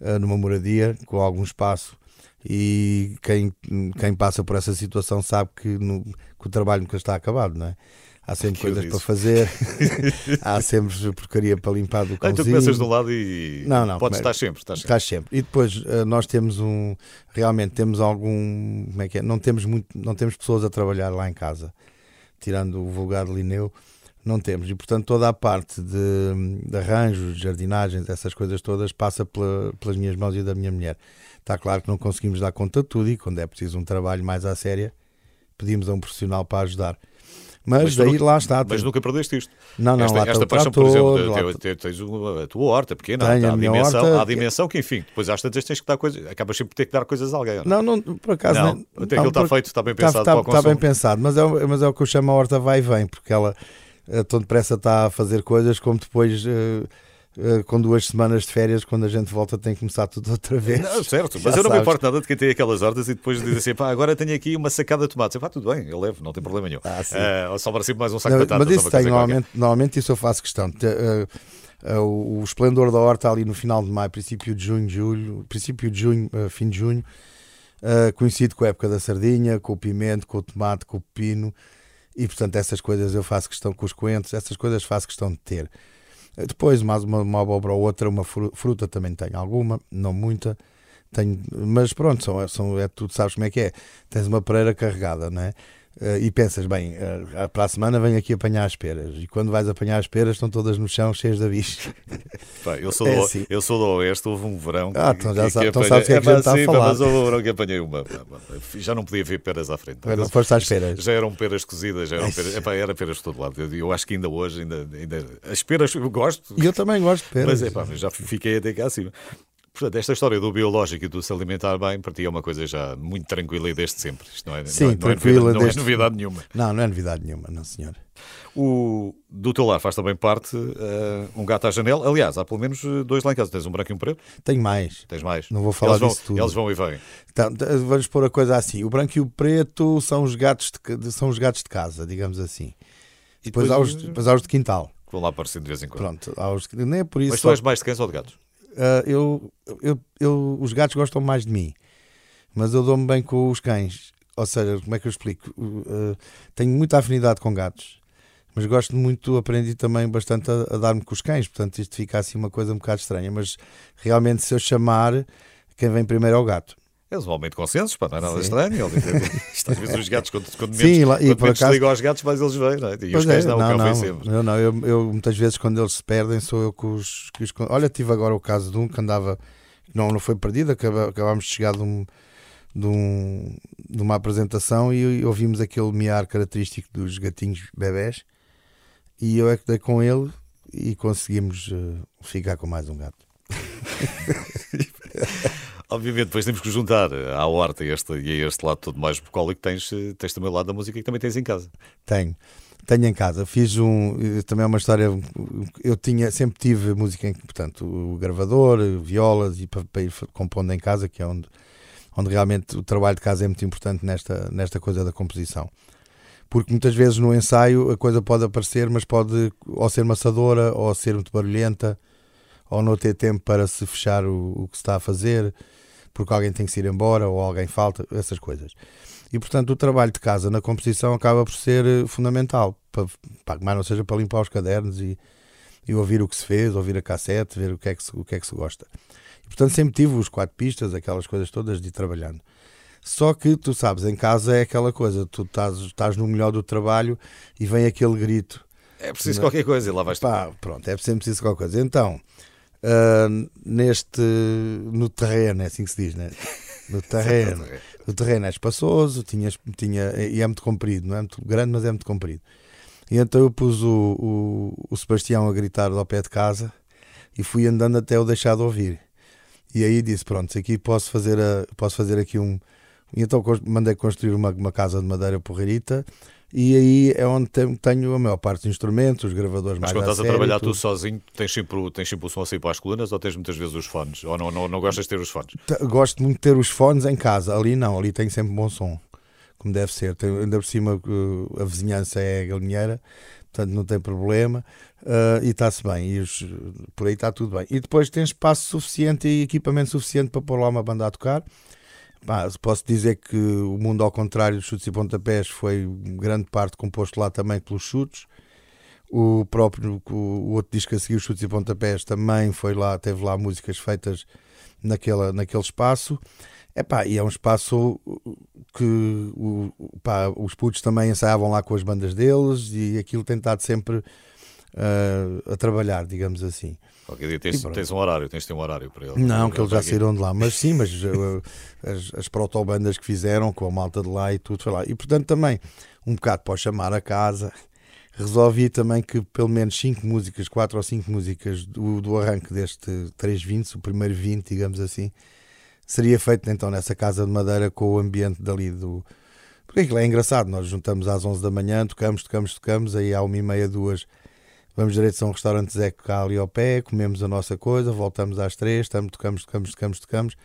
uh, numa moradia, com algum espaço. E quem, quem passa por essa situação sabe que, no, que o trabalho nunca está acabado, não é? há sempre que coisas para fazer, [LAUGHS] há sempre porcaria para limpar do cãozinho. Então tu começas um lado e não, não, podes estar sempre, estás sempre. Estás sempre. E depois uh, nós temos um, realmente temos algum, como é que é? Não temos muito, não temos pessoas a trabalhar lá em casa, tirando o vulgar Lineu, não temos. E portanto toda a parte de, de arranjos, de jardinagens, essas coisas todas passa pela, pelas minhas mãos e da minha mulher. Está claro que não conseguimos dar conta de tudo e quando é preciso um trabalho mais à séria, pedimos a um profissional para ajudar. Mas, mas daí nunca, lá está. Mas nunca perdeste isto. Não, não, esta, lá esta paixão, por exemplo, tens, tens a tua horta pequena, Tenho há, a dimensão, horta, há a dimensão que, enfim, depois às tantas tens que dar coisas, acabas sempre por ter que dar coisas a alguém. Não, não, por acaso. Não, não até aquilo está feito, está bem pensado. Está, bem pensado, mas é, mas é o que eu chamo a horta vai e vem, porque ela eh, tão depressa está a fazer coisas como depois. Uh, com duas semanas de férias, quando a gente volta, tem que começar tudo outra vez. Não, certo, [LAUGHS] mas Já eu não sabes. me importo nada de quem tem aquelas hortas e depois diz assim: pá, agora tenho aqui uma sacada de tomates. Pá, tudo bem, eu levo, não tem problema nenhum. Ah, uh, ou sobra sempre mais um saco não, de batatas. Mas isso tem, normalmente, normalmente isso eu faço questão. Uh, uh, o, o esplendor da horta ali no final de maio, princípio de junho, julho, princípio de junho, fim de junho, coincide com a época da sardinha, com o pimento, com o tomate, com o pepino. E portanto, essas coisas eu faço questão com os coentros, essas coisas faço questão de ter. Depois, mais uma, uma abóbora ou outra, uma fruta também tenho alguma, não muita. Tenho, mas pronto, são, são, é, tu sabes como é que é. Tens uma pereira carregada, não é? Uh, e pensas, bem, uh, para a semana venho aqui apanhar as peras. E quando vais apanhar as peras, estão todas no chão, cheias de bicho. [LAUGHS] eu, sou é do, assim. eu sou do Oeste, houve um verão. Ah, então já que, sabe, então sabes o que é que a gente está a falar. Mas houve um verão que apanhei uma. Já não podia ver peras à frente. Mas não foste às peras. Já eram peras cozidas, já eram peras, epá, era peras de todo lado. Eu, eu, acho que ainda hoje, ainda, ainda, as peras eu gosto. E eu também gosto de [LAUGHS] peras. Mas epá, já fiquei até cá acima. Portanto, esta história do biológico e do se alimentar bem, para ti é uma coisa já muito tranquila e desde sempre. Isto não é, Sim, não, é, tranquila. Não, é, desde... não é novidade nenhuma. Não, não é novidade nenhuma, não, senhor. O, do teu lar faz também parte uh, um gato à janela. Aliás, há pelo menos eh, dois lá em casa. Tens um branco e um preto? Tenho mais. Tens mais. Não vou falar eles disso tudo. Eles vão e vêm. Então, vamos pôr a coisa assim. O branco e o preto são os gatos de, são os gatos de casa, digamos assim. E depois, depois, há os, depois há os de quintal. Vão lá aparecendo de vez em quando. Pronto, há os, nem é por isso. Mas tu és mais de cães ou de gatos? Uh, eu, eu, eu, os gatos gostam mais de mim, mas eu dou-me bem com os cães. Ou seja, como é que eu explico? Uh, tenho muita afinidade com gatos, mas gosto muito, aprendi também bastante a, a dar-me com os cães, portanto isto fica assim uma coisa um bocado estranha, mas realmente se eu chamar, quem vem primeiro é o gato. Vão de consensos, pá, não é nada Sim. estranho. [LAUGHS] Isto, às vezes os gatos, quando, quando Sim, menos, lá, e quando menos acaso... ligam aos gatos, mais eles vêm, não é? E os cães é, não, não, o não, sempre. Eu, não, eu, eu, muitas vezes quando eles se perdem sou eu que os, que os... Olha, tive agora o caso de um que andava, não, não foi perdido, acabámos de chegar de, um, de, um, de uma apresentação e, ouvimos aquele miar característico dos gatinhos bebés e eu é que dei com ele e conseguimos uh, ficar com mais um gato. [LAUGHS] Obviamente, depois temos que juntar à horta este, e a este lado todo mais bucólico, tens, tens também o lado da música que também tens em casa. Tenho. Tenho em casa. Fiz um. Também é uma história. Eu tinha, sempre tive música, portanto, o gravador, violas e para, para ir compondo em casa, que é onde, onde realmente o trabalho de casa é muito importante nesta, nesta coisa da composição. Porque muitas vezes no ensaio a coisa pode aparecer, mas pode ou ser maçadora, ou ser muito barulhenta, ou não ter tempo para se fechar o, o que se está a fazer porque alguém tem que se ir embora ou alguém falta, essas coisas. E portanto o trabalho de casa na composição acaba por ser eh, fundamental, para, para mais não seja para limpar os cadernos e, e ouvir o que se fez, ouvir a cassete, ver o que é que se, o que é que se gosta. E, portanto sempre tive os quatro pistas, aquelas coisas todas de ir trabalhando. Só que tu sabes, em casa é aquela coisa, tu estás, estás no melhor do trabalho e vem aquele grito. É preciso qualquer coisa e lá vais Pá, Pronto, é sempre preciso qualquer coisa. Então, uh, neste no terreno, é assim que se diz, né? No [LAUGHS] terreno. o terreno é espaçoso, tinha, tinha, e é muito comprido, não é muito grande, mas é muito comprido. E então eu pus o, o, o Sebastião a gritar ao pé de casa e fui andando até o deixar de ouvir. E aí disse: Pronto, aqui posso fazer, a, posso fazer aqui um. E então mandei construir uma, uma casa de madeira porreirita e aí é onde tenho a maior parte dos instrumentos, os gravadores Mas mais quando estás a, sério, trabalhar tu sozinho, tens sempre, tens sempre o som assim para as colunas ou tens muitas vezes os fones? Ou não, não, não gostas de ter os fones? Gosto muito de ter os fones em casa, ali não, ali tenho sempre bom som. como deve ser. Tem, ainda por cima a vizinhança é galinheira, portanto não tem problema uh, e está-se bem. E os, por aí está tudo bem. E depois tem espaço suficiente e equipamento suficiente para pôr lá uma banda a tocar. Posso dizer que o mundo ao contrário dos chutes e pontapés foi grande parte composto lá também pelos chutes. O próprio o outro disco a seguir, os chutes e pontapés, também foi lá, teve lá músicas feitas naquela, naquele espaço. Epá, e é um espaço que o, pá, os putos também ensaiavam lá com as bandas deles e aquilo tem estado sempre uh, a trabalhar, digamos assim. Qualquer dia tens, tens, um horário, tens de ter um horário para eles. Não, que eles já saíram de lá, mas sim, mas [LAUGHS] as, as protobandas que fizeram com a malta de lá e tudo foi lá. E portanto também, um bocado para chamar a casa, resolvi também que pelo menos 5 músicas, 4 ou 5 músicas do, do arranque deste 320, o primeiro 20, digamos assim, seria feito então nessa casa de madeira com o ambiente dali do. Porque aquilo é engraçado, nós juntamos às 11 da manhã, tocamos, tocamos, tocamos, aí à 1 e meia, duas, vamos direito a um restaurante Zé cá ali ao pé, comemos a nossa coisa, voltamos às 3, estamos, tocamos, tocamos, tocamos, tocamos,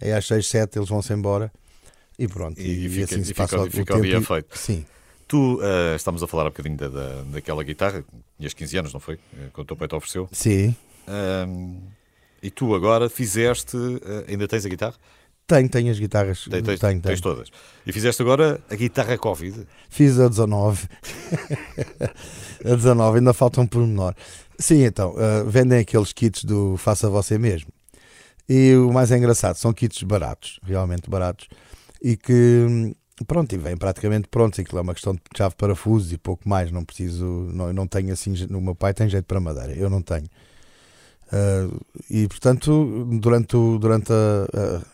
aí às 6, 7 eles vão-se embora e pronto. E, e, e assim se passa fica, o, fica o dia feito. Sim. Tu, uh, estamos a falar um bocadinho da, da, daquela guitarra, tinhas 15 anos, não foi? Eh, quando o teu pai te ofereceu. Sim. E tu agora fizeste, uh, ainda tens a guitarra? Tenho, tenho as guitarras. Tem, tens, tenho, tens todas. E fizeste agora a guitarra Covid? Fiz a 19. [LAUGHS] a 19, ainda falta um pormenor. Sim, então, uh, vendem aqueles kits do Faça Você Mesmo. E o mais engraçado, são kits baratos, realmente baratos, e que, pronto, e vêm praticamente prontos. Aquilo é uma questão de chave de parafuso e pouco mais. Não preciso, não, não tenho assim. O meu pai tem jeito para madeira, eu não tenho. Uh, e portanto, durante, o, durante a, a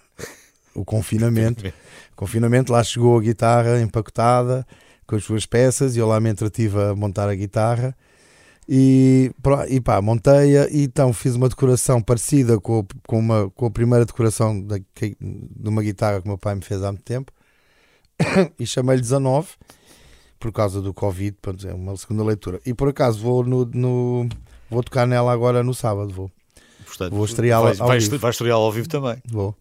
o confinamento. confinamento, lá chegou a guitarra empacotada com as suas peças e eu lá me entretive a montar a guitarra. E, e pá, montei-a e então fiz uma decoração parecida com, com, uma, com a primeira decoração de, de uma guitarra que o meu pai me fez há muito tempo [COUGHS] e chamei-lhe 19 por causa do Covid, pronto, é uma segunda leitura. E por acaso vou, no, no vou tocar nela agora no sábado. Vou, Portanto, vou estreá-la ao vivo. Vais estreá-la ao vivo também. Vou.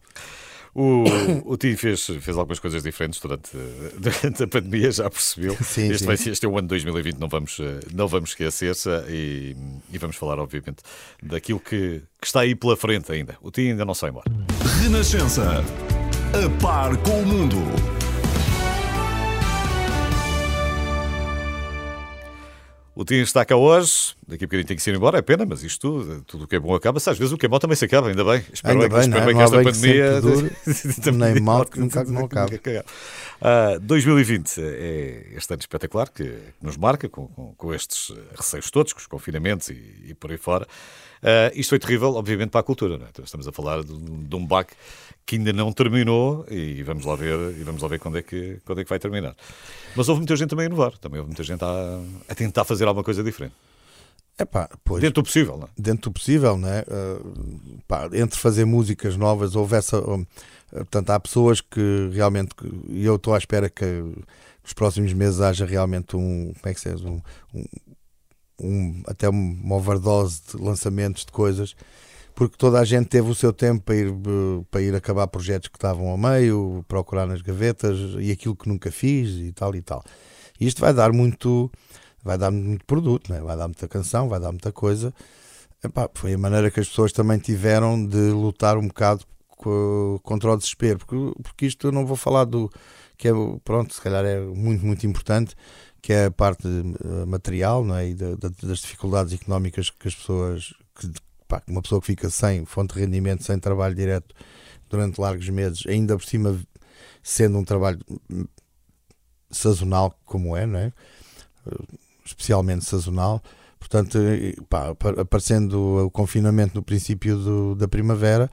O, o Ti fez, fez algumas coisas diferentes durante, [LAUGHS] durante a pandemia, já percebeu. Sim, este, sim. Vai, este é o ano de 2020, não vamos, não vamos esquecer-se e, e, vamos falar, obviamente, daquilo que, que está aí pela frente ainda. O Ti ainda não sai embora. Renascença, a par com o mundo. O Tim está cá hoje, daqui a bocadinho tem que ir embora, é pena, mas isto tudo, tudo o que é bom acaba-se. Às vezes o que é mau também se acaba, ainda bem. Espero ainda bem, espero bem que esta pandemia. [LAUGHS] Dure, nem mal que nunca não acaba. Uh, 2020 é este ano espetacular que, que nos marca com, com, com, estes receios todos, com os confinamentos e, e por aí fora. Uh, isto foi terrível, obviamente, para a cultura. É? Então, estamos a falar de, de um baque que ainda não terminou e vamos lá ver, e vamos lá ver quando, é que, quando é que vai terminar. Mas houve muita gente também a inovar, também houve muita gente a, a tentar fazer alguma coisa diferente. Epá, pois, dentro do possível, não é? Dentro do possível, não é? Uh, pá, entre fazer músicas novas, houve essa. Uh, portanto, há pessoas que realmente. E eu estou à espera que nos próximos meses haja realmente um. Como é que se diz? Um, um, um, até uma overdose de lançamentos de coisas porque toda a gente teve o seu tempo para ir, para ir acabar projetos que estavam ao meio, procurar nas gavetas e aquilo que nunca fiz e tal e tal. E isto vai dar muito, vai dar muito produto, né? vai dar muita canção, vai dar muita coisa. Epá, foi a maneira que as pessoas também tiveram de lutar um bocado contra o desespero, porque, porque isto eu não vou falar do que é, pronto, se calhar é muito, muito importante, que é a parte eh, material não é? e das dificuldades económicas que as pessoas, que, pá, uma pessoa que fica sem fonte de rendimento, sem trabalho direto durante largos meses, ainda por cima sendo um trabalho sazonal como é, não é? especialmente sazonal, portanto, pá, aparecendo o confinamento no princípio do, da primavera,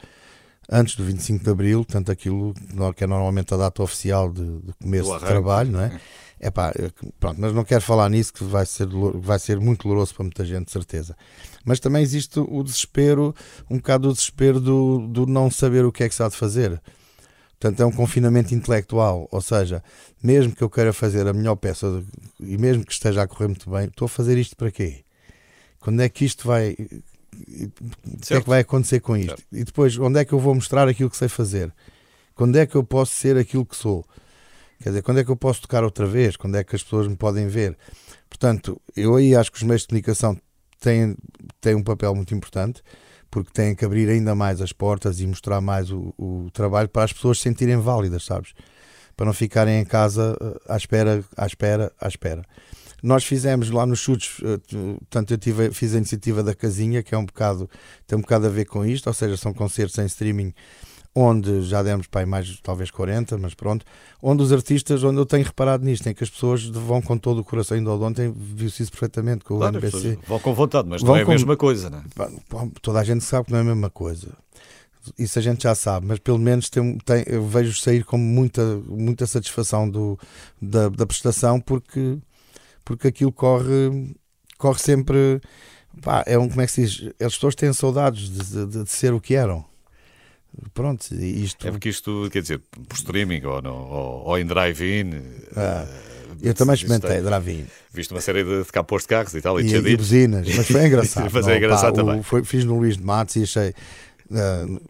antes do 25 de Abril, tanto aquilo que é normalmente a data oficial de, de começo de trabalho, não é? É pá, pronto, mas não quero falar nisso que vai ser, vai ser muito doloroso para muita gente, de certeza. Mas também existe o desespero, um bocado o desespero do, do não saber o que é que se há de fazer. Portanto, é um confinamento intelectual, ou seja, mesmo que eu queira fazer a melhor peça e mesmo que esteja a correr muito bem, estou a fazer isto para quê? Quando é que isto vai. O que é que vai acontecer com isto? Certo. E depois, onde é que eu vou mostrar aquilo que sei fazer? Quando é que eu posso ser aquilo que sou? Quer dizer, quando é que eu posso tocar outra vez? Quando é que as pessoas me podem ver? Portanto, eu aí acho que os meios de comunicação têm, têm um papel muito importante porque têm que abrir ainda mais as portas e mostrar mais o, o trabalho para as pessoas se sentirem válidas, sabes? Para não ficarem em casa eh, à espera, à espera, à espera. Nós fizemos lá nos chutes, eh, portanto, eu tive, fiz a iniciativa da Casinha, que é um bocado, tem um bocado a ver com isto, ou seja, são concertos em streaming onde já demos para mais talvez 40, mas pronto, onde os artistas, onde eu tenho reparado nisto, em que as pessoas vão com todo o coração, ainda ontem viu-se isso perfeitamente com claro, o NBC. Vão com vontade, mas não é a com... mesma coisa, não é? Toda a gente sabe que não é a mesma coisa. Isso a gente já sabe, mas pelo menos tem, tem, eu vejo sair com muita, muita satisfação do, da, da prestação porque, porque aquilo corre, corre sempre. Pá, é um, como é que se diz? As pessoas têm saudades de, de, de ser o que eram. Pronto, isto. É porque isto, quer dizer, por streaming ou, no, ou, ou em drive-in. Ah, eu também experimentei drive-in. Viste uma série de, de capôs de carros e tal, e, e, e buzinas, mas foi [LAUGHS] engraçado. mas é engraçado pá, também. O, foi, fiz no Luís de Matos e achei. Uh,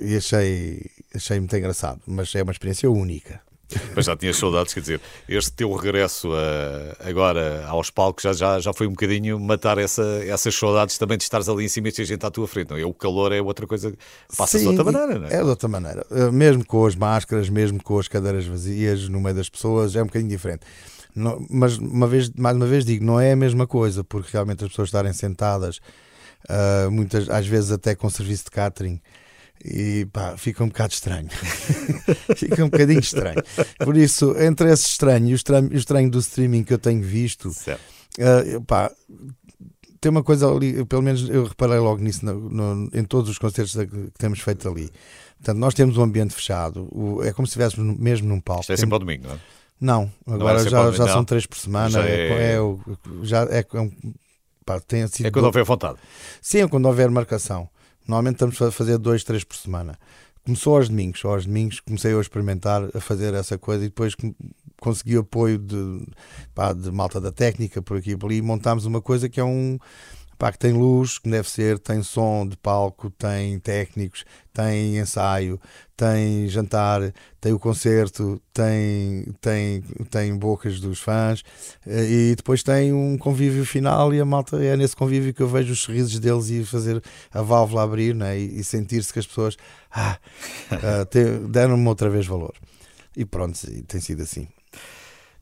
e achei, achei muito engraçado, mas é uma experiência única. Mas já tinhas saudades, quer dizer, este teu regresso a, agora aos palcos já, já, já foi um bocadinho matar essa, essas saudades também de estares ali em cima e de gente à tua frente. Não é? O calor é outra coisa, passa-se de outra maneira, não é? É de outra maneira. Eh, mesmo com as máscaras, mesmo com as cadeiras vazias no meio das pessoas, é um bocadinho diferente. Não, mas uma vez, mais uma vez digo, não é a mesma coisa, porque realmente as pessoas estarem sentadas, uh, muitas, às vezes até com serviço de catering e pá, fica um bocado estranho. [LAUGHS] fica um bocadinho estranho. Por isso, entre esse estranho e o estranho, o estranho do streaming que eu tenho visto, uh, pá, tem uma coisa ali, pelo menos eu reparei logo nisso no, no, em todos os concertos que temos feito ali. Portanto, nós temos um ambiente fechado, o, é como se estivéssemos mesmo num palco. Isto é sempre ao domingo, não é? Não, agora não já, já são três por semana. Já é, é, é, já é, é um, pá, tem sido é quando houver vontade. Sim, é quando houver marcação. Normalmente estamos a fazer dois, três por semana. Começou aos domingos, aos domingos comecei a experimentar a fazer essa coisa e depois consegui apoio de, pá, de malta da técnica por aqui e por ali e montámos uma coisa que é um pá, que tem luz, que deve ser, tem som de palco, tem técnicos, tem ensaio, tem jantar, tem o concerto, tem, tem, tem bocas dos fãs eh, e depois tem um convívio final e a malta é nesse convívio que eu vejo os sorrisos deles e fazer a válvula abrir né? e, e sentir-se que as pessoas ah, [LAUGHS] uh, deram-me outra vez valor. E pronto, tem sido assim.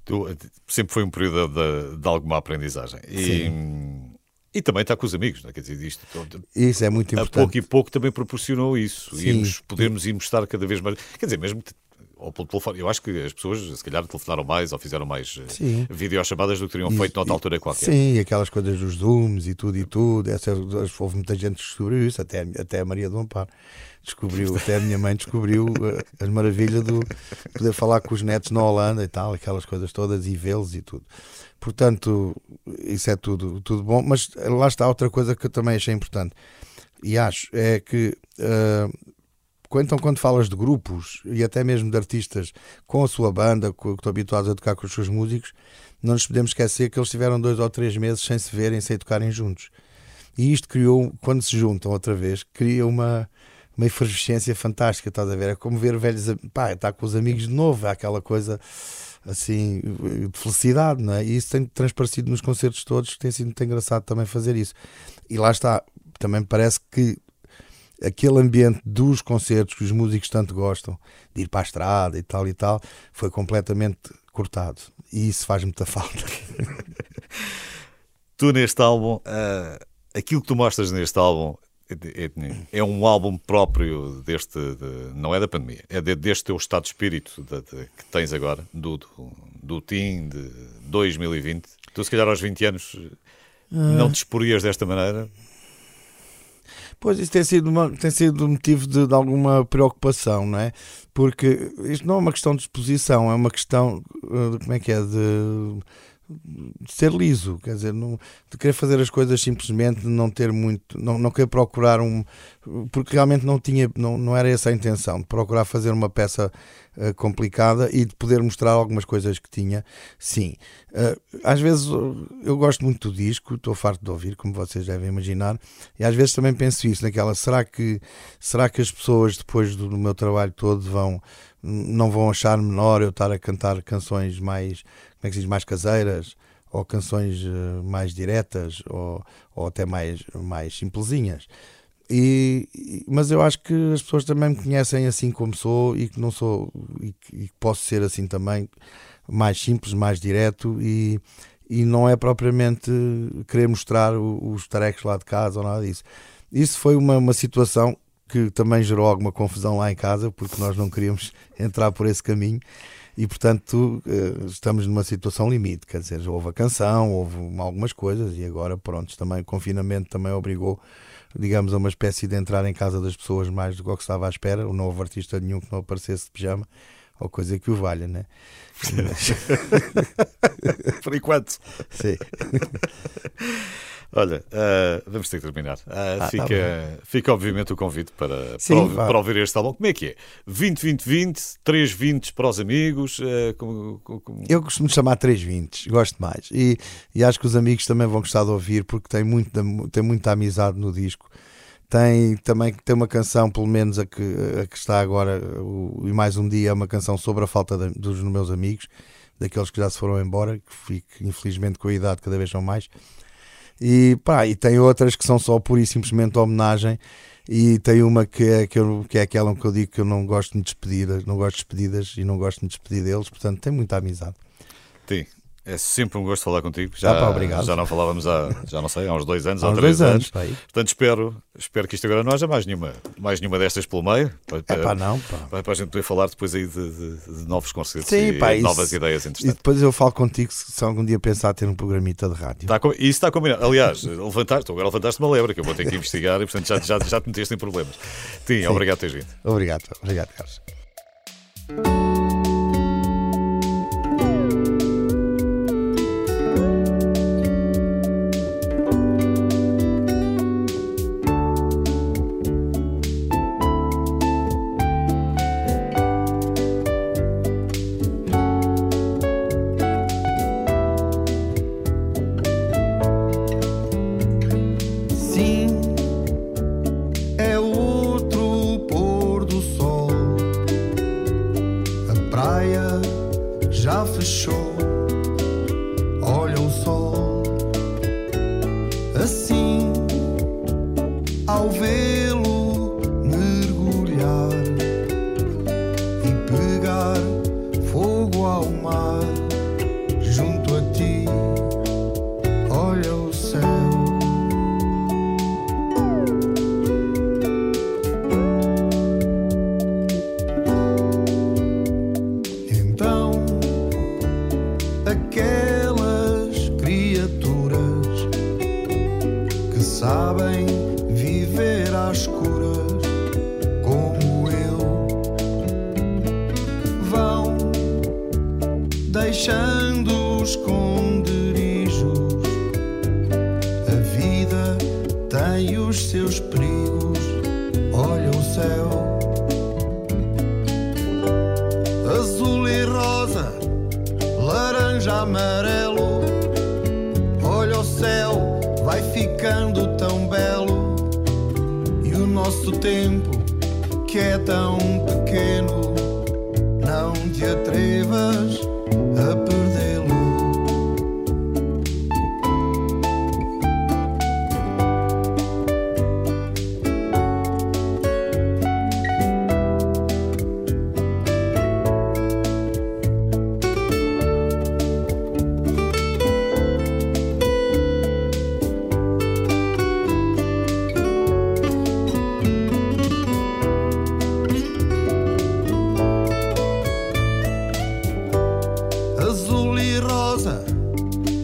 Tu, sempre foi um período de, de alguma aprendizagem. E, Sim e também está com os amigos, não é? quer dizer, isto, isso é muito importante. A pouco e pouco também proporcionou isso. Sim. Irmos, podermos irmos estar cada vez mais. Quer dizer, mesmo ou pelo telefone. Eu acho que as pessoas, se calhar, telefonaram mais ou fizeram mais eh, Sim. videochamadas do que teriam feito noutra altura qualquer. Sim, aquelas coisas dos Zooms e tudo e tudo. Essa, houve muita gente que descobriu isso, até, até a Maria do Amparo descobriu, [LAUGHS] até a minha mãe descobriu eh, as maravilhas do poder falar com os netos na Holanda e tal, aquelas coisas todas e vê-los e tudo. Portanto, isso é tudo, tudo bom, mas lá está outra coisa que eu também achei importante e acho é que uh, então quando falas de grupos e até mesmo de artistas com a sua banda, que estão habituados a tocar com os seus músicos, não nos podemos esquecer que eles tiveram dois ou três meses sem se verem, sem tocarem juntos. E isto criou, quando se juntam outra vez, cria uma, uma efervescência fantástica, estás a ver? É como ver velhos, pá, está com os amigos de novo, é aquela coisa assim, de felicidade, não é? E isso tem transparecido nos concertos todos, tem sido muito engraçado também fazer isso. E lá está, também parece que aquele ambiente dos concertos que os músicos tanto gostam, de ir para a estrada e tal e tal, foi completamente cortado. E isso faz muita [LAUGHS] falta. tu neste álbum, uh, aquilo que tu mostras neste álbum é, um álbum próprio deste, de, não é da pandemia, é de, deste teu estado de espírito de, de, que tens agora, do, do, do TIM de 2020. Tu, se calhar, aos 20 anos, não te exporias desta maneira? Pois isso tem sido, uma, tem sido motivo de, de, alguma preocupação, não é? Porque isto não é uma questão de exposição, é uma questão, eh, como é que é, de de ser liso, quer dizer, não, de querer fazer as coisas simplesmente, não ter muito, não, não querer procurar um, porque realmente não tinha, não, não era essa a intenção, de procurar fazer uma peça uh, complicada e de poder mostrar algumas coisas que tinha, sim. Uh, às vezes eu gosto muito do disco, estou farto de ouvir, como vocês devem imaginar, e às vezes também penso isso, naquela, será que, será que as pessoas depois do, do meu trabalho todo vão não vão achar menor eu estar a cantar canções mais, como é que se diz, mais caseiras ou canções uh, mais diretas ou, ou até mais, mais simplesinhas. E, mas eu acho que as pessoas também me conhecem assim como sou e que não sou e que posso ser assim também mais simples, mais direto e, e não é propriamente querer mostrar os tarecos lá de casa ou nada disso. Isso foi uma, uma situação que também gerou alguma confusão lá em casa, porque nós não queríamos [LAUGHS] entrar por esse caminho e, portanto, eh, estamos numa situação limite. Quer dizer, houve a canção, houve algumas coisas e agora, pronto, também o confinamento também obrigou, digamos, a uma espécie de entrar em casa das pessoas mais do que estava à espera. Não houve artista nenhum que não aparecesse de pijama ou coisa que o valha, né? [LAUGHS] Por enquanto. Sim. [LAUGHS] Olha, uh, vamos ter que terminar. Uh, ah, fica, tá fica, obviamente, o convite para, Sim, para, para, ouvir este álbum. Como é que é? 20, 20, 20, 3 20 para os amigos? Uh, como, como... Eu costumo chamar 3 20, gosto mais. E, e acho que os amigos também vão gostar de ouvir, porque tem, muito, tem muita amizade no disco. Tem também tem uma canção, pelo menos a que, a que está agora, o, e mais um dia, é uma canção sobre a falta de, dos meus amigos, daqueles que já se foram embora, que fico, infelizmente com a idade cada vez são mais. E, pá, e tem outras que são só pura e simplesmente homenagem. E tem uma que é, que, eu, que é aquela que eu digo que eu não gosto de despedidas, não gosto de despedidas e não gosto de despedir deles, portanto tem muita amizade. Sim, é sempre um gosto falar contigo. Já, ah, pá, obrigado. já não falávamos há, já não sei, há uns dois anos, há uns três dois anos. anos. Portanto, espero, espero que isto agora não haja mais nenhuma, mais nenhuma destas pelo meio. Para, é pá, não, pá. Para, a gente poder falar depois aí de, de, de novos concertos Sim, e pá, novas isso, ideias E depois eu falo contigo se, se, algum dia pensar ter um programita de rádio. Está, isso está combinado. Aliás, [LAUGHS] levantaste, agora levantaste uma lebra que eu vou ter que investigar e portanto já, já, já te meteste em problemas. Sim, Sim. obrigado por teres vindo. Obrigado, obrigado, Carlos.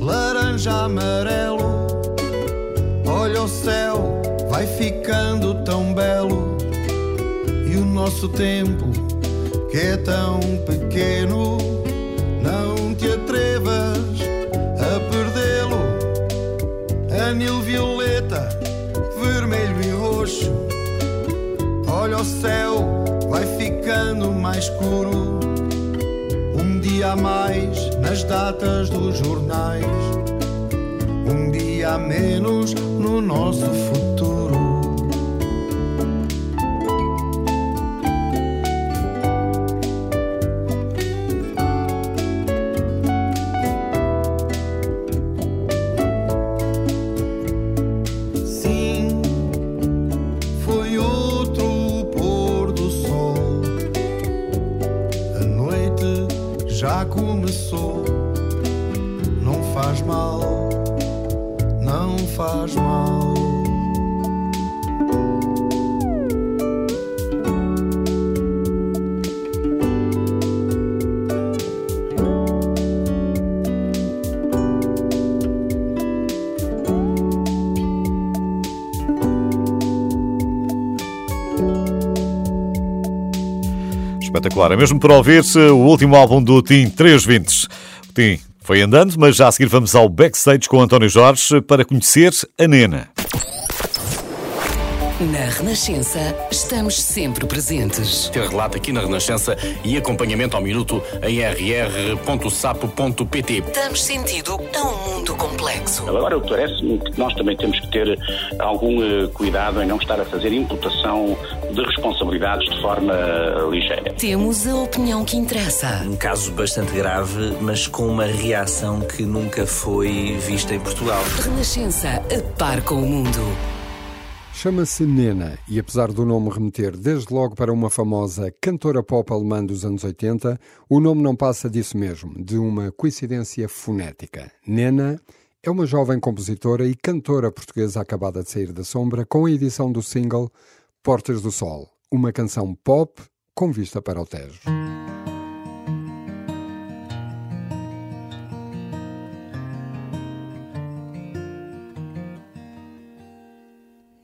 laranja, amarelo. Olha o céu, vai ficando tão belo. E o nosso tempo, que é tão pequeno, não te atrevas a perdê-lo. Anil violeta, vermelho e roxo. Olha o céu, vai ficando mais escuro. Um dia a mais nas datas dos jornais. Um dia a menos no nosso futuro. Espetacular. É mesmo para ouvir-se o último álbum do Tim 320. O Tim foi andando, mas já a seguir vamos ao backstage com António Jorge para conhecer a Nena. Na Renascença, estamos sempre presentes. Ter relato aqui na Renascença e acompanhamento ao minuto em rr.sapo.pt. Damos sentido a um mundo complexo. Agora, parece-me que nós também temos que ter algum eh, cuidado em não estar a fazer imputação de responsabilidades de forma ligeira. Temos a opinião que interessa. Um caso bastante grave, mas com uma reação que nunca foi vista em Portugal. Renascença, a par com o mundo. Chama-se Nena e, apesar do nome remeter desde logo para uma famosa cantora pop alemã dos anos 80, o nome não passa disso mesmo, de uma coincidência fonética. Nena é uma jovem compositora e cantora portuguesa acabada de sair da sombra com a edição do single Portas do Sol, uma canção pop com vista para o Tejo.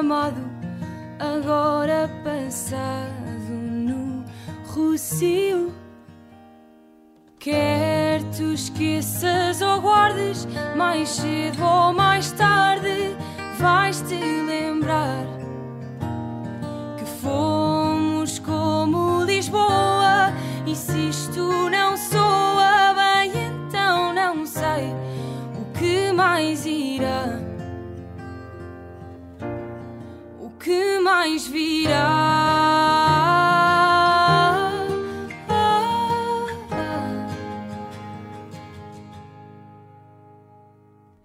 Amado, agora passado no Rocio. Quer tu esqueças ou guardes, mais cedo ou mais tarde, vais te lembrar que fomos como Lisboa. E se isto não soa bem, então não sei o que mais irá. Mais virá?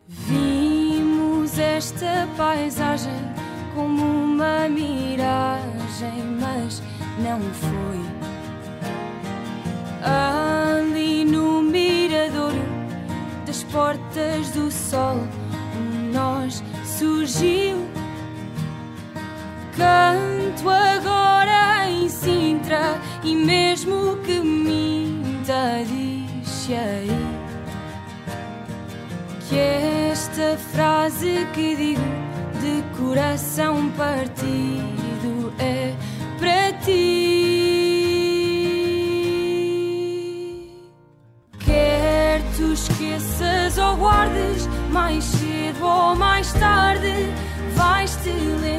Vimos esta paisagem como uma miragem, mas não foi. Ali no miradouro das portas do sol, um nós surgiu. Canto agora em Sintra e mesmo que minta, diz aí que esta frase que digo de coração partido é para ti. Quer tu esqueças ou guardes, mais cedo ou mais tarde, vais te lembrar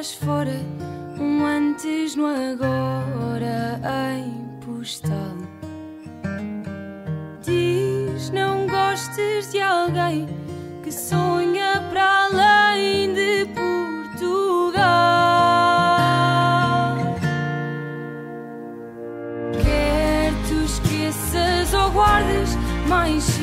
estás fora, um antes no agora em postal. Diz não gostes de alguém que sonha para além de Portugal. Quer tu esqueças ou guardes, mais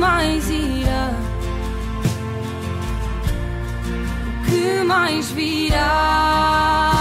mais irá. O que mais virá.